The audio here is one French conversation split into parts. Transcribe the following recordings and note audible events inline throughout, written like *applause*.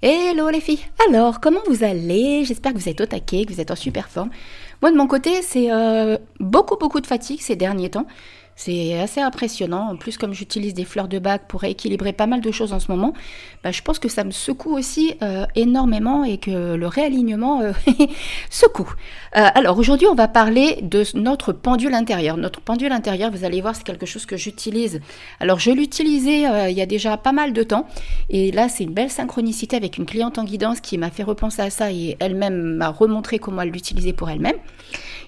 Hello les filles Alors, comment vous allez? J'espère que vous êtes au taquet, que vous êtes en super forme. Moi, de mon côté, c'est euh, beaucoup, beaucoup de fatigue ces derniers temps. C'est assez impressionnant. En plus, comme j'utilise des fleurs de bac pour rééquilibrer pas mal de choses en ce moment, bah, je pense que ça me secoue aussi euh, énormément et que le réalignement euh, *laughs* secoue. Alors aujourd'hui, on va parler de notre pendule intérieur. Notre pendule intérieur, vous allez voir, c'est quelque chose que j'utilise. Alors je l'utilisais il y a déjà pas mal de temps et là, c'est une belle synchronicité avec une cliente en guidance qui m'a fait repenser à ça et elle-même m'a remontré comment elle l'utilisait pour elle-même.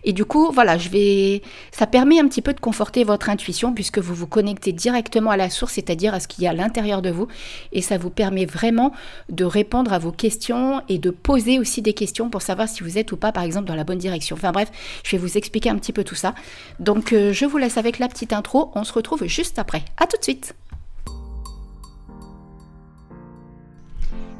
Et du coup, voilà, je vais, ça permet un petit peu de conforter votre intuition puisque vous vous connectez directement à la source, c'est-à-dire à ce qu'il y a à l'intérieur de vous. Et ça vous permet vraiment de répondre à vos questions et de poser aussi des questions pour savoir si vous êtes ou pas, par exemple, dans la bonne direction. Enfin bref, je vais vous expliquer un petit peu tout ça. Donc, euh, je vous laisse avec la petite intro. On se retrouve juste après. À tout de suite.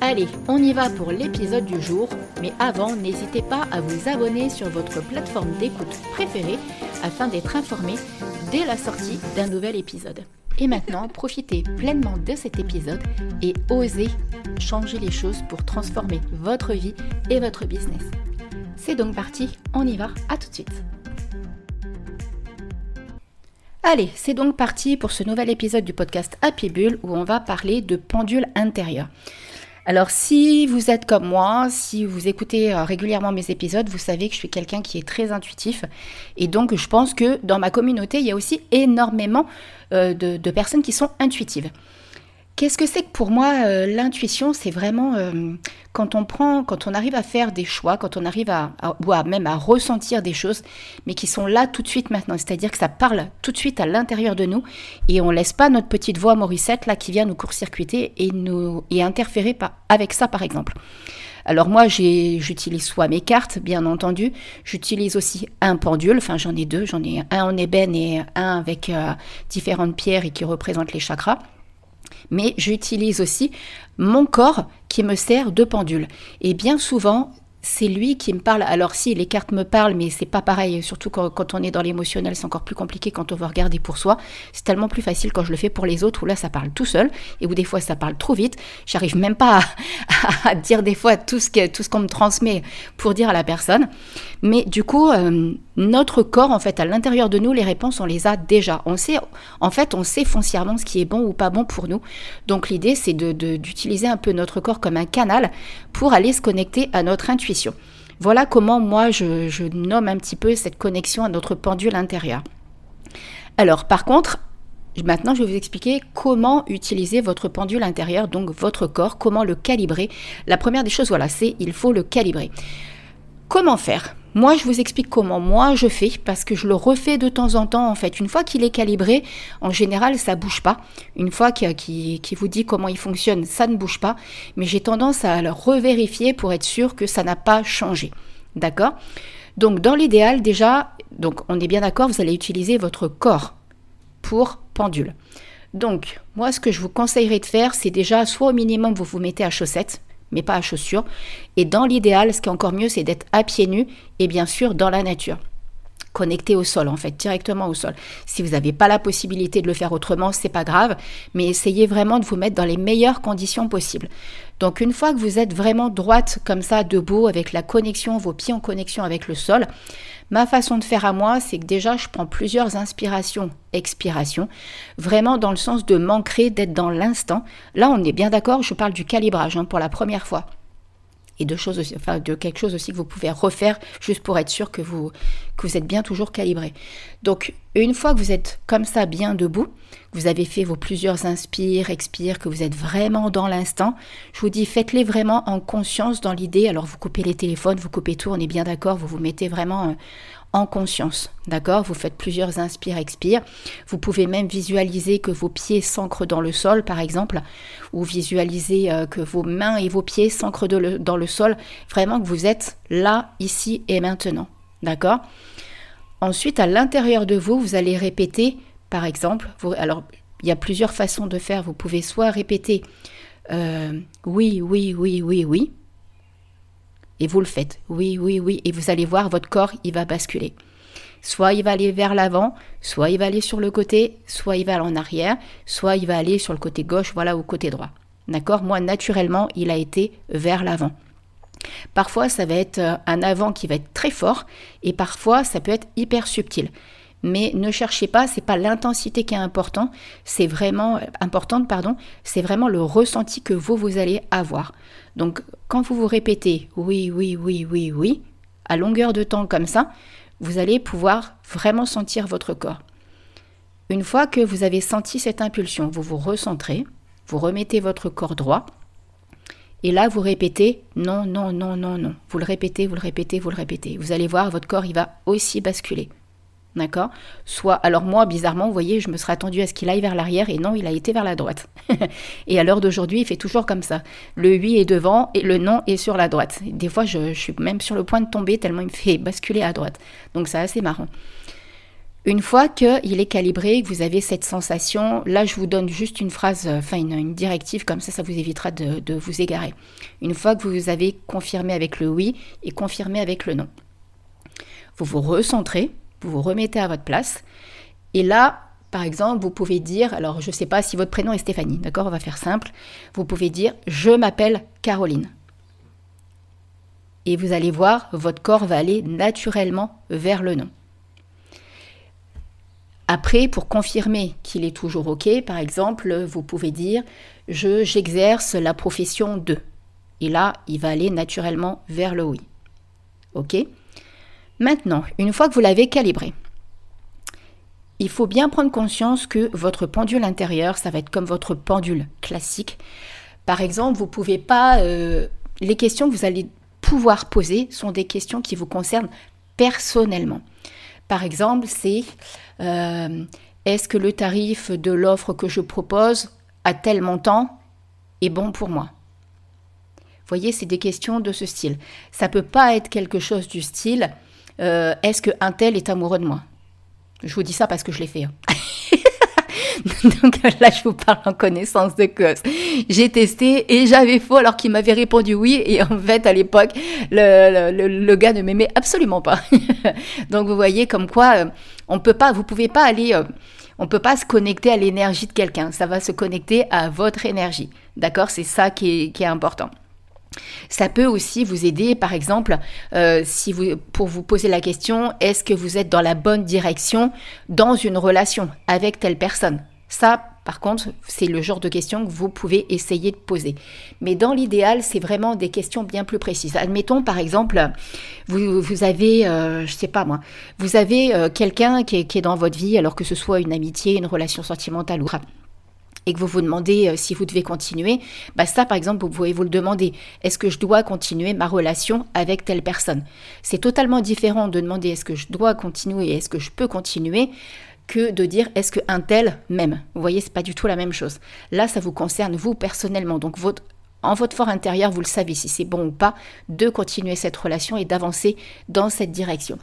Allez, on y va pour l'épisode du jour, mais avant, n'hésitez pas à vous abonner sur votre plateforme d'écoute préférée afin d'être informé dès la sortie d'un nouvel épisode. Et maintenant, *laughs* profitez pleinement de cet épisode et osez changer les choses pour transformer votre vie et votre business. C'est donc parti, on y va, à tout de suite. Allez, c'est donc parti pour ce nouvel épisode du podcast Happy Bull où on va parler de pendule intérieure. Alors si vous êtes comme moi, si vous écoutez euh, régulièrement mes épisodes, vous savez que je suis quelqu'un qui est très intuitif. Et donc je pense que dans ma communauté, il y a aussi énormément euh, de, personnes qui sont intuitives. Qu'est-ce que c'est que pour moi euh, l'intuition? C'est vraiment euh, quand on prend, quand on arrive à faire des choix, quand on arrive à, ou même à ressentir des choses, mais qui sont là tout de suite maintenant. C'est-à-dire que ça parle tout de suite à l'intérieur de nous et on laisse pas notre petite voix Morissette là qui vient nous court-circuiter et nous et interférer avec ça par exemple. Alors moi, j'utilise soit mes cartes, bien entendu, j'utilise aussi un pendule, enfin j'en ai deux, j'en ai un en ébène et un avec euh, différentes pierres et qui représentent les chakras mais j'utilise aussi mon corps qui me sert de pendule. Et bien souvent, c'est lui qui me parle. Alors si les cartes me parlent, mais c'est pas pareil, surtout quand, on est dans l'émotionnel, c'est encore plus compliqué quand on veut regarder pour soi. C'est tellement plus facile quand je le fais pour les autres, où là ça parle tout seul, et où des fois ça parle trop vite. J'arrive même pas à, *laughs* dire des fois tout ce, qu'on me transmet pour dire à la personne. Mais du coup, euh, notre corps, en fait, à l'intérieur de nous, les réponses, on les a déjà. On sait, en fait, on sait foncièrement ce qui est bon ou pas bon pour nous. Donc l'idée, c'est d'utiliser un peu notre corps comme un canal pour aller se connecter à notre intuition. Voilà comment moi, je, nomme un petit peu cette connexion à notre pendule intérieur. Alors, par contre, Maintenant, je vais vous expliquer comment utiliser votre pendule intérieur, donc votre corps, comment le calibrer. La première des choses, voilà, c'est il faut le calibrer. Comment faire? Moi, je vous explique comment moi je fais parce que je le refais de temps en temps. En fait, une fois qu'il est calibré, en général, ça bouge pas. Une fois qu'il vous dit comment il fonctionne, ça ne bouge pas. Mais j'ai tendance à le revérifier pour être sûr que ça n'a pas changé. D'accord? Donc, dans l'idéal, déjà, donc on est bien d'accord, vous allez utiliser votre corps pour pendule. Donc, moi, ce que je vous conseillerais de faire, c'est déjà soit au minimum vous vous mettez à chaussettes mais pas à chaussures. Et dans l'idéal, ce qui est encore mieux, c'est d'être à pieds nus et bien sûr dans la nature connecté au sol en fait, directement au sol. Si vous n'avez pas la possibilité de le faire autrement, c'est pas grave, mais essayez vraiment de vous mettre dans les meilleures conditions possibles. Donc une fois que vous êtes vraiment droite comme ça, debout, avec la connexion, vos pieds en connexion avec le sol, Ma façon de faire à moi, c'est que déjà, je prends plusieurs inspirations, expirations, vraiment dans le sens de m'ancrer, d'être dans l'instant. Là, on est bien d'accord, je parle du calibrage hein, pour la première fois et de choses aussi, enfin de quelque chose aussi que vous pouvez refaire juste pour être sûr que vous, que vous êtes bien toujours calibré. Donc une fois que vous êtes comme ça bien debout, vous avez fait vos plusieurs inspires, expires, que vous êtes vraiment dans l'instant, je vous dis faites-les vraiment en conscience dans l'idée. Alors vous coupez les téléphones, vous coupez tout, on est bien d'accord, vous vous mettez vraiment euh, en conscience. D'accord? Vous faites plusieurs inspire-expire. Vous pouvez même visualiser que vos pieds s'ancrent dans le sol, par exemple, ou visualiser euh, que vos mains et vos pieds s'ancrent dans le sol. Vraiment que vous êtes là, ici et maintenant. D'accord? Ensuite, à l'intérieur de vous, vous allez répéter, par exemple, alors il y a plusieurs façons de faire. Vous pouvez soit répéter euh, oui, oui, oui, oui, oui, et vous le faites. Oui, oui, oui. Et vous allez voir, votre corps, il va basculer. Soit il va aller vers l'avant, soit il va aller sur le côté, soit il va aller en arrière, soit il va aller sur le côté gauche, voilà, ou côté droit. D'accord? Moi, naturellement, il a été vers l'avant. Parfois, ça va être euh, un avant qui va être très fort et parfois, ça peut être hyper subtil. Mais ne cherchez pas, c'est pas l'intensité qui est important, c'est vraiment importante, pardon, c'est vraiment le ressenti que vous vous allez avoir. Donc, quand vous vous répétez oui, oui, oui, oui, oui, à longueur de temps comme ça, vous allez pouvoir vraiment sentir votre corps. Une fois que vous avez senti cette impulsion, vous vous recentrez, vous remettez votre corps droit, et là vous répétez non, non, non, non, non. Vous le répétez, vous le répétez, vous le répétez. Vous allez voir, votre corps, il va aussi basculer. D'accord? Soit, alors moi, bizarrement, vous voyez, je me serais attendu à ce qu'il aille vers l'arrière et non, il a été vers la droite. *laughs* et à l'heure d'aujourd'hui, il fait toujours comme ça. Le oui est devant et le non est sur la droite. Des fois, je, suis même sur le point de tomber tellement il me fait basculer à droite. Donc c'est assez marrant. Une fois qu'il est calibré, que vous avez cette sensation, là je vous donne juste une phrase, enfin une, directive, comme ça ça vous évitera de, de vous égarer. Une fois que vous avez confirmé avec le oui et confirmé avec le non, vous vous recentrez, vous vous remettez à votre place. Et là, par exemple, vous pouvez dire, alors je ne sais pas si votre prénom est Stéphanie, d'accord, on va faire simple. Vous pouvez dire, je m'appelle Caroline. Et vous allez voir, votre corps va aller naturellement vers le nom. Après, pour confirmer qu'il est toujours OK, par exemple, vous pouvez dire je j'exerce la profession de. Et là, il va aller naturellement vers le oui. OK? Maintenant, une fois que vous l'avez calibré, il faut bien prendre conscience que votre pendule intérieur, ça va être comme votre pendule classique. Par exemple, vous pouvez pas. Euh, les questions que vous allez pouvoir poser sont des questions qui vous concernent personnellement. Par exemple, c'est euh, est-ce que le tarif de l'offre que je propose à tel montant est bon pour moi? Vous voyez, c'est des questions de ce style. Ça peut pas être quelque chose du style euh, est-ce qu'un tel est amoureux de moi? Je vous dis ça parce que je l'ai fait. Hein. *laughs* Donc là, je vous parle en connaissance de cause. J'ai testé et j'avais faux alors qu'il m'avait répondu oui. Et en fait, à l'époque, le, le, gars ne m'aimait absolument pas. *laughs* Donc vous voyez comme quoi euh, on peut pas, vous pouvez pas aller, euh, on peut pas se connecter à l'énergie de quelqu'un. Ça va se connecter à votre énergie. D'accord? C'est ça qui est important. Ça peut aussi vous aider, par exemple, euh, pour vous poser la question, est-ce que vous êtes dans la bonne direction dans une relation avec telle personne? Ça, par contre, c'est le genre de questions que vous pouvez essayer de poser. Mais dans l'idéal, c'est vraiment des questions bien plus précises. Admettons, par exemple, vous, vous avez, euh, je sais pas moi, vous avez euh, quelqu'un qui, qui est dans votre vie, alors que ce soit une amitié, une relation sentimentale ou et que vous vous demandez euh, si vous devez continuer, bah ça par exemple, vous pouvez vous le demander. Est-ce que je dois continuer ma relation avec telle personne? C'est totalement différent de demander est-ce que je dois continuer et est-ce que je peux continuer que de dire est-ce qu'un tel m'aime? Vous voyez, c'est pas du tout la même chose. Là, ça vous concerne vous personnellement. Donc votre en votre fort intérieur, vous le savez si c'est bon ou pas, de continuer cette relation et d'avancer dans cette direction.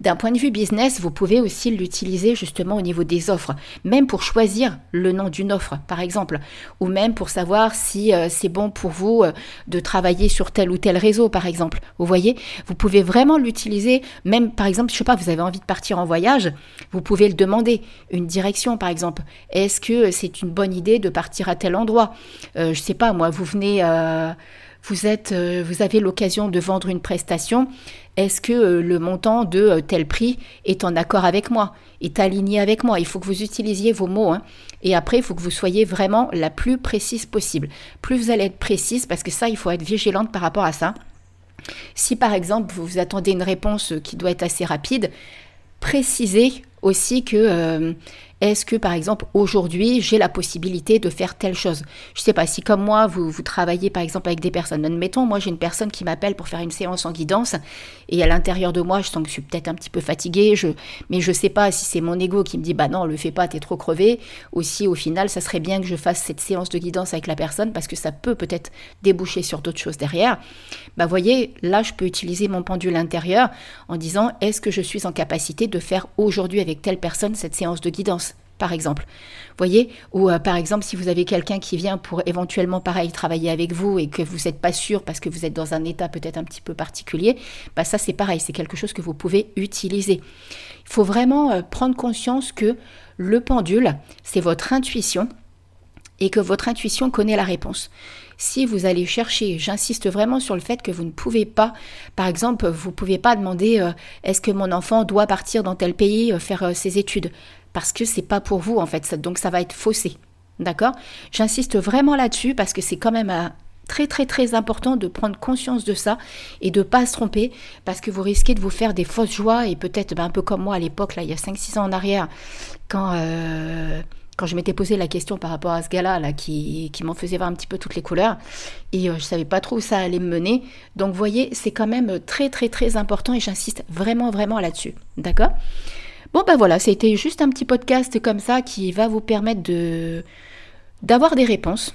D'un point de vue business, vous pouvez aussi l'utiliser justement au niveau des offres, même pour choisir le nom d'une offre, par exemple, ou même pour savoir si euh, c'est bon pour vous euh, de travailler sur tel ou tel réseau, par exemple. Vous voyez, vous pouvez vraiment l'utiliser, même par exemple, je sais pas, vous avez envie de partir en voyage, vous pouvez le demander, une direction, par exemple. Est-ce que c'est une bonne idée de partir à tel endroit? Euh, Je sais pas, moi, vous venez vous, êtes, euh, vous avez l'occasion de vendre une prestation, est-ce que euh, le montant de euh, tel prix est en accord avec moi, est aligné avec moi? Il faut que vous utilisiez vos mots. Hein. Et après, il faut que vous soyez vraiment la plus précise possible. Plus vous allez être précise, parce que ça, il faut être vigilante par rapport à ça. Si par exemple, vous attendez une réponse qui doit être assez rapide, précisez aussi que est-ce que par exemple aujourd'hui j'ai la possibilité de faire telle chose? Je sais pas si comme moi vous, travaillez par exemple avec des personnes. Admettons, moi j'ai une personne qui m'appelle pour faire une séance en guidance et à l'intérieur de moi je sens que je suis peut-être un petit peu fatiguée, mais je sais pas si c'est mon ego qui me dit bah non le fais pas, t'es trop crevé, ou si au final ça serait bien que je fasse cette séance de guidance avec la personne parce que ça peut peut-être déboucher sur d'autres choses derrière. Bah voyez, là je peux utiliser mon pendule intérieur en disant est-ce que je suis en capacité de faire aujourd'hui avec telle personne cette séance de guidance? Par exemple. Voyez Ou euh, par exemple, si vous avez quelqu'un qui vient pour éventuellement, pareil, travailler avec vous et que vous n'êtes pas sûr parce que vous êtes dans un état peut-être un petit peu particulier, bah ça c'est pareil, c'est quelque chose que vous pouvez utiliser. Il faut vraiment euh, prendre conscience que le pendule, c'est votre intuition et que votre intuition connaît la réponse si vous allez chercher, j'insiste vraiment sur le fait que vous ne pouvez pas, par exemple, vous ne pouvez pas demander euh, est-ce que mon enfant doit partir dans tel pays faire ses études parce que c'est pas pour vous en fait, donc ça va être faussé. D'accord? J'insiste vraiment là-dessus parce que c'est quand même très très très important de prendre conscience de ça et de pas se tromper parce que vous risquez de vous faire des fausses joies et peut-être ben, un peu comme moi à l'époque là il y a 5-6 ans en arrière quand quand je m'étais posé la question par rapport à ce gars-là, là, qui, m'en faisait voir un petit peu toutes les couleurs, et euh, je savais pas trop où ça allait me mener. Donc, voyez, c'est quand même très, très, très important, et j'insiste vraiment, vraiment là-dessus. D'accord? Bon, ben voilà, c'était juste un petit podcast comme ça qui va vous permettre de d'avoir des réponses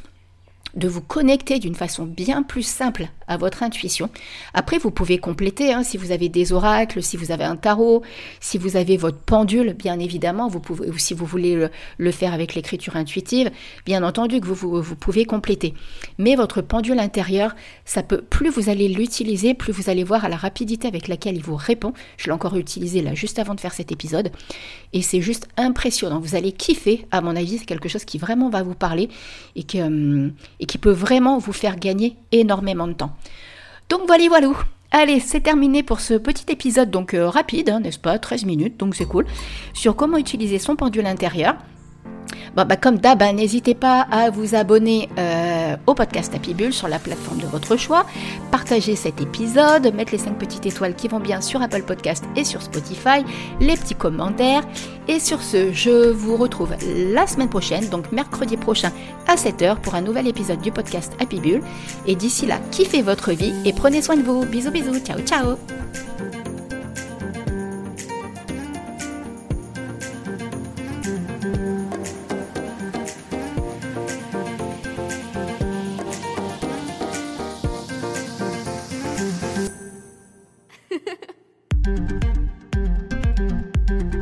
de vous connecter d'une façon bien plus simple à votre intuition. Après, vous pouvez compléter hein, si vous avez des oracles, si vous avez un tarot, si vous avez votre pendule, bien évidemment, vous pouvez, ou si vous voulez le, faire avec l'écriture intuitive, bien entendu que vous, pouvez compléter. Mais votre pendule intérieur, ça peut, plus vous allez l'utiliser, plus vous allez voir à la rapidité avec laquelle il vous répond. Je l'ai encore utilisé là juste avant de faire cet épisode. Et c'est juste impressionnant. Vous allez kiffer, à mon avis, c'est quelque chose qui vraiment va vous parler et hum, qui peut vraiment vous faire gagner énormément de temps. Donc voilà, voilà. Allez, c'est terminé pour ce petit épisode donc euh, rapide, hein, n'est-ce pas? 13 minutes, donc c'est cool, sur comment utiliser son pendule intérieur. Bah, comme d'hab, hein, n'hésitez pas à vous abonner euh, au podcast Happy Bull sur la plateforme de votre choix, partager cet épisode, mettre les 5 petites étoiles qui vont bien sur Apple Podcast et sur Spotify, les petits commentaires. Et sur ce, je vous retrouve la semaine prochaine, donc mercredi prochain à 7h pour un nouvel épisode du podcast Happy Bull. Et d'ici là, kiffez votre vie et prenez soin de vous. Bisous bisous, ciao ciao